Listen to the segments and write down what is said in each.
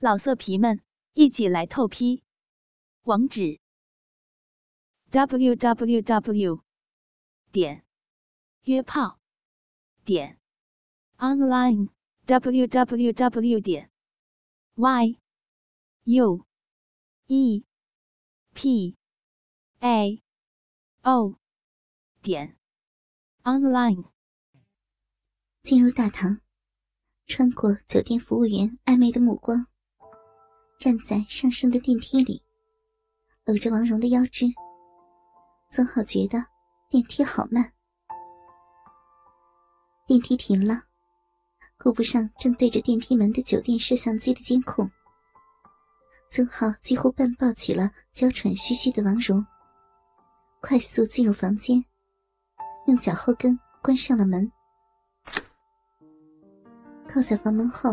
老色皮们，一起来透批！网址：w w w 点约炮点 online w w w 点 y u e p a o 点 online。进入大堂，穿过酒店服务员暧昧的目光。站在上升的电梯里，搂着王蓉的腰肢。曾浩觉得电梯好慢。电梯停了，顾不上正对着电梯门的酒店摄像机的监控，曾浩几乎半抱起了娇喘吁吁的王蓉，快速进入房间，用脚后跟关上了门，靠在房门后。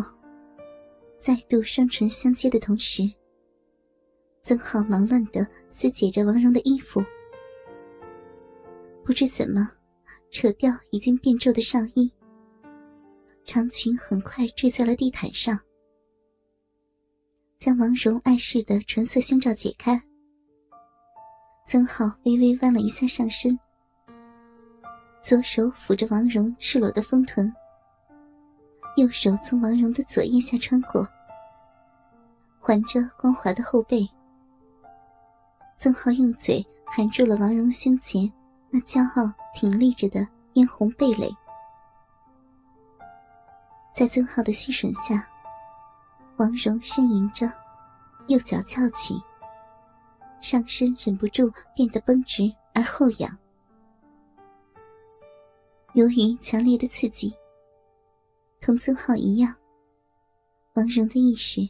再度双唇相接的同时，曾浩忙乱的撕解着王蓉的衣服，不知怎么扯掉已经变皱的上衣，长裙很快坠在了地毯上，将王蓉碍事的纯色胸罩解开。曾浩微微弯了一下上身，左手抚着王蓉赤裸的丰臀，右手从王蓉的左腋下穿过。环着光滑的后背，曾浩用嘴含住了王蓉胸前那骄傲挺立着的嫣红蓓蕾，在曾浩的吸吮下，王蓉呻吟着，右脚翘起，上身忍不住变得绷直而后仰。由于强烈的刺激，同曾浩一样，王蓉的意识。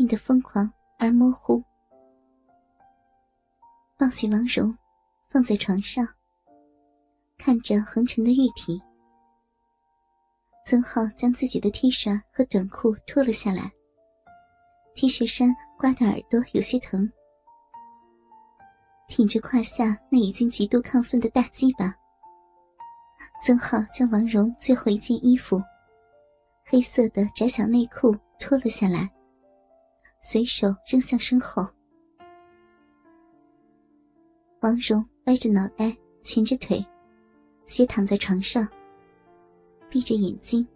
变得疯狂而模糊，抱起王蓉，放在床上，看着横陈的玉体。曾浩将自己的 T 恤和短裤脱了下来，T 恤衫刮的耳朵有些疼，挺着胯下那已经极度亢奋的大鸡巴。曾浩将王蓉最后一件衣服，黑色的窄小内裤脱了下来。随手扔向身后，王蓉歪着脑袋，蜷着腿，斜躺在床上，闭着眼睛。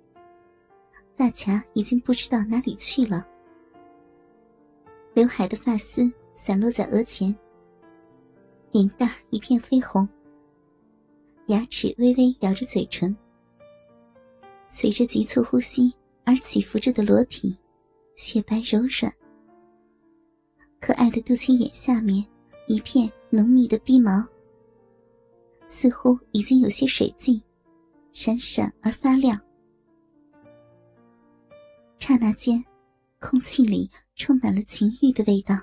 发卡已经不知道哪里去了，刘海的发丝散落在额前，脸蛋一片绯红，牙齿微微咬着嘴唇，随着急促呼吸而起伏着的裸体，雪白柔软。可爱的肚脐眼下面一片浓密的逼毛，似乎已经有些水迹，闪闪而发亮。刹那间，空气里充满了情欲的味道。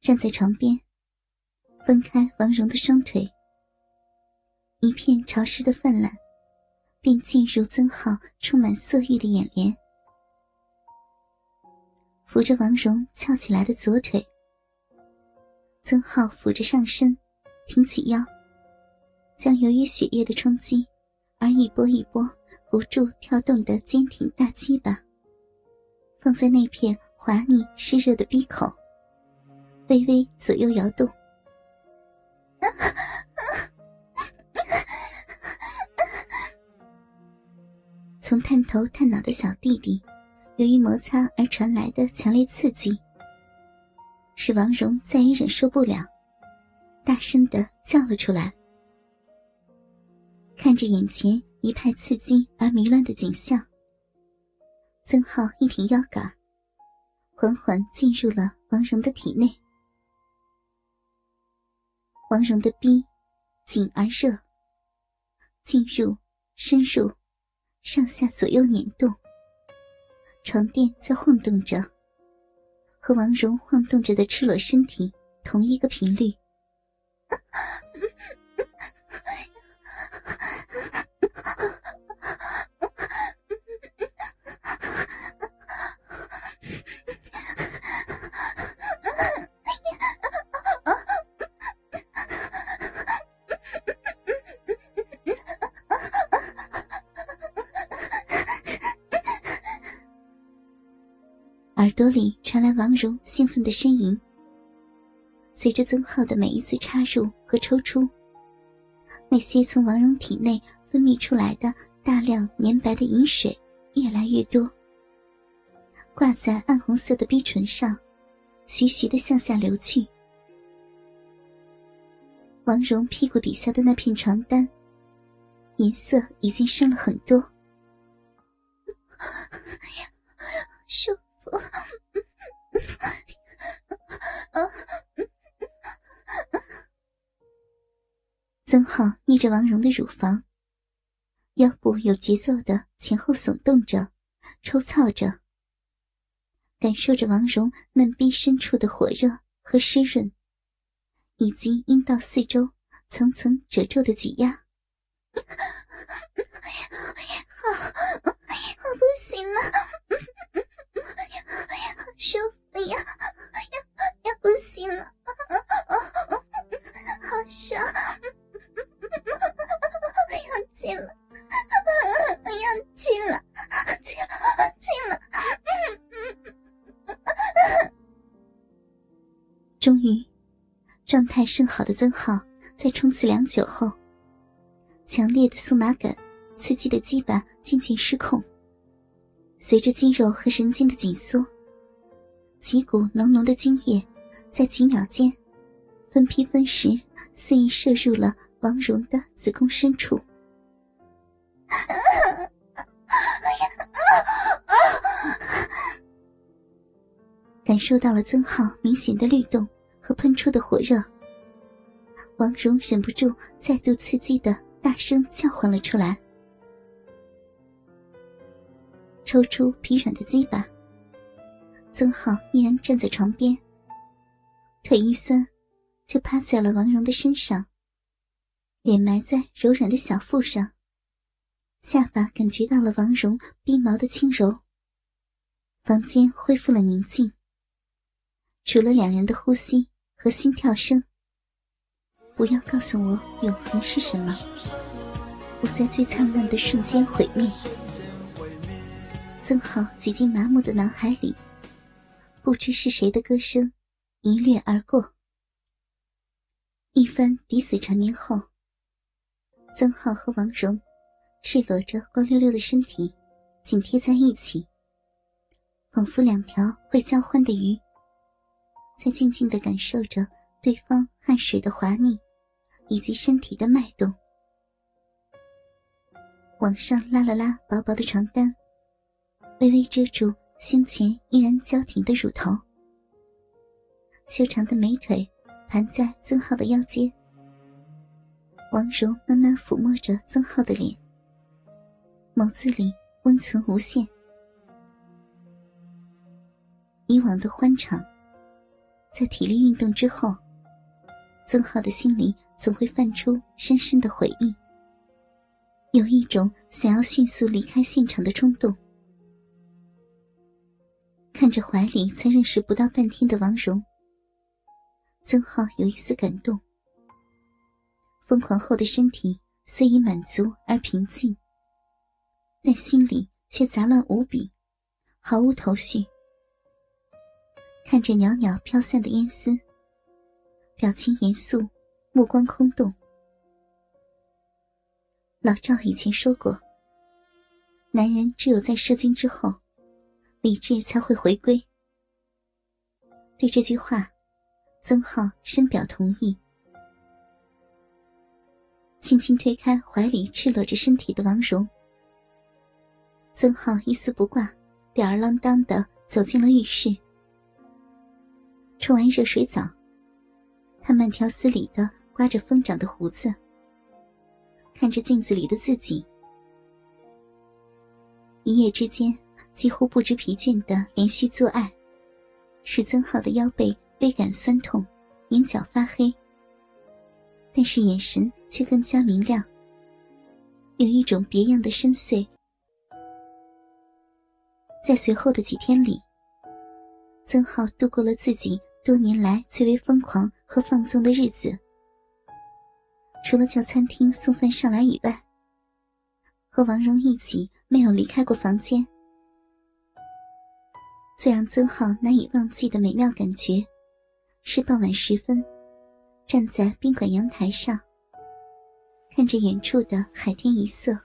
站在床边，分开王蓉的双腿，一片潮湿的泛滥，便进入曾浩充满色欲的眼帘。扶着王蓉翘起来的左腿，曾浩扶着上身，挺起腰，将由于血液的冲击而一波一波不住跳动的坚挺大鸡巴，放在那片滑腻湿热的鼻口，微微左右摇动。从探头探脑的小弟弟。由于摩擦而传来的强烈刺激，使王蓉再也忍受不了，大声的叫了出来。看着眼前一派刺激而迷乱的景象，曾浩一挺腰杆，缓缓进入了王蓉的体内。王蓉的逼紧而热，进入，深入，上下左右捻动。床垫在晃动着，和王蓉晃动着的赤裸身体同一个频率。朵里传来王蓉兴奋的呻吟。随着曾浩的每一次插入和抽出，那些从王蓉体内分泌出来的大量粘白的饮水越来越多，挂在暗红色的逼唇上，徐徐的向下流去。王蓉屁股底下的那片床单，颜色已经深了很多。曾浩捏着王蓉的乳房，腰部有节奏的前后耸动着，抽操着，感受着王蓉嫩逼深处的火热和湿润，以及阴道四周层层褶皱的挤压。好，我不行了，好舒服呀，要要不行了，好爽，要进了，要进了，进进了，终于，状态甚好的曾浩在冲刺良久后，强烈的酥麻感。刺激的鸡巴渐渐失控，随着肌肉和神经的紧缩，几股浓浓的精液在几秒间分批分时肆意射入了王蓉的子宫深处。感受到了曾浩明显的律动和喷出的火热，王蓉忍不住再度刺激的大声叫唤了出来。抽出疲软的鸡巴，曾浩依然站在床边，腿一酸，就趴在了王蓉的身上，脸埋在柔软的小腹上，下巴感觉到了王蓉逼毛的轻柔。房间恢复了宁静，除了两人的呼吸和心跳声。不要告诉我永恒是什么，我在最灿烂的瞬间毁灭。曾浩挤进麻木的脑海里，不知是谁的歌声一掠而过。一番抵死缠绵后，曾浩和王蓉赤裸着光溜溜的身体紧贴在一起，仿佛两条会交欢的鱼，在静静的感受着对方汗水的滑腻以及身体的脉动。往上拉了拉薄薄的床单。微微遮住胸前依然娇挺的乳头，修长的美腿盘在曾浩的腰间。王蓉慢慢抚摸着曾浩的脸，眸子里温存无限。以往的欢畅，在体力运动之后，曾浩的心里总会泛出深深的回忆，有一种想要迅速离开现场的冲动。看着怀里才认识不到半天的王蓉，曾浩有一丝感动。疯狂后的身体虽已满足而平静，但心里却杂乱无比，毫无头绪。看着袅袅飘散的烟丝，表情严肃，目光空洞。老赵以前说过，男人只有在射精之后。理智才会回归。对这句话，曾浩深表同意。轻轻推开怀里赤裸着身体的王蓉，曾浩一丝不挂，吊儿郎当的走进了浴室。冲完热水澡，他慢条斯理的刮着疯长的胡子，看着镜子里的自己，一夜之间。几乎不知疲倦的连续做爱，使曾浩的腰背倍感酸痛，眼角发黑。但是眼神却更加明亮，有一种别样的深邃。在随后的几天里，曾浩度过了自己多年来最为疯狂和放纵的日子。除了叫餐厅送饭上来以外，和王蓉一起没有离开过房间。最让曾浩难以忘记的美妙感觉，是傍晚时分，站在宾馆阳台上，看着远处的海天一色，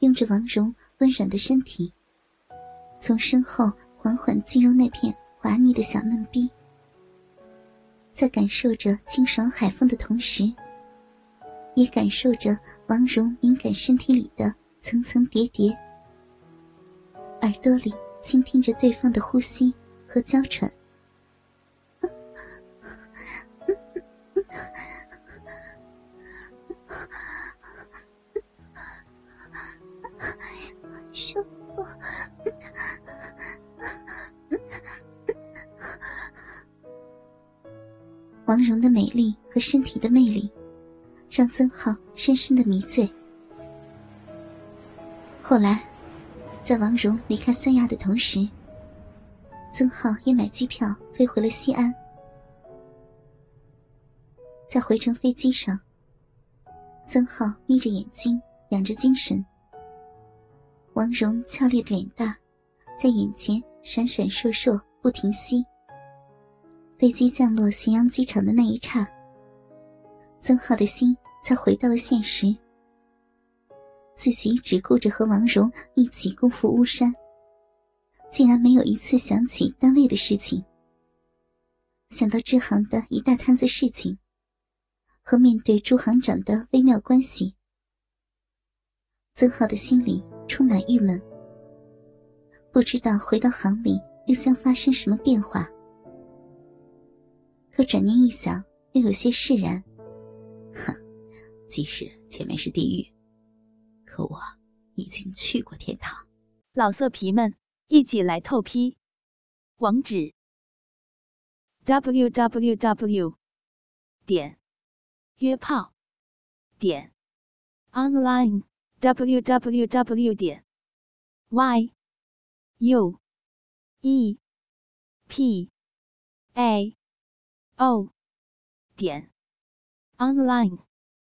拥着王蓉温软的身体，从身后缓缓进入那片滑腻的小嫩逼，在感受着清爽海风的同时，也感受着王蓉敏感身体里的层层叠叠，耳朵里。倾听着对方的呼吸和娇喘，王蓉的美丽和身体的魅力，让曾浩深深的迷醉。后来。在王蓉离开三亚的同时，曾浩也买机票飞回了西安。在回程飞机上，曾浩眯着眼睛，养着精神。王蓉俏丽的脸蛋在眼前闪闪烁烁，不停息。飞机降落咸阳机场的那一刹，曾浩的心才回到了现实。自己只顾着和王蓉一起共赴巫山，竟然没有一次想起单位的事情。想到支行的一大摊子事情，和面对朱行长的微妙关系，曾浩的心里充满郁闷。不知道回到行里又将发生什么变化。可转念一想，又有些释然。哼，即使前面是地狱。可我已经去过天堂，老色皮们一起来透批，网址：w w w 点约炮点 online w w w 点 y u e p a o 点 online。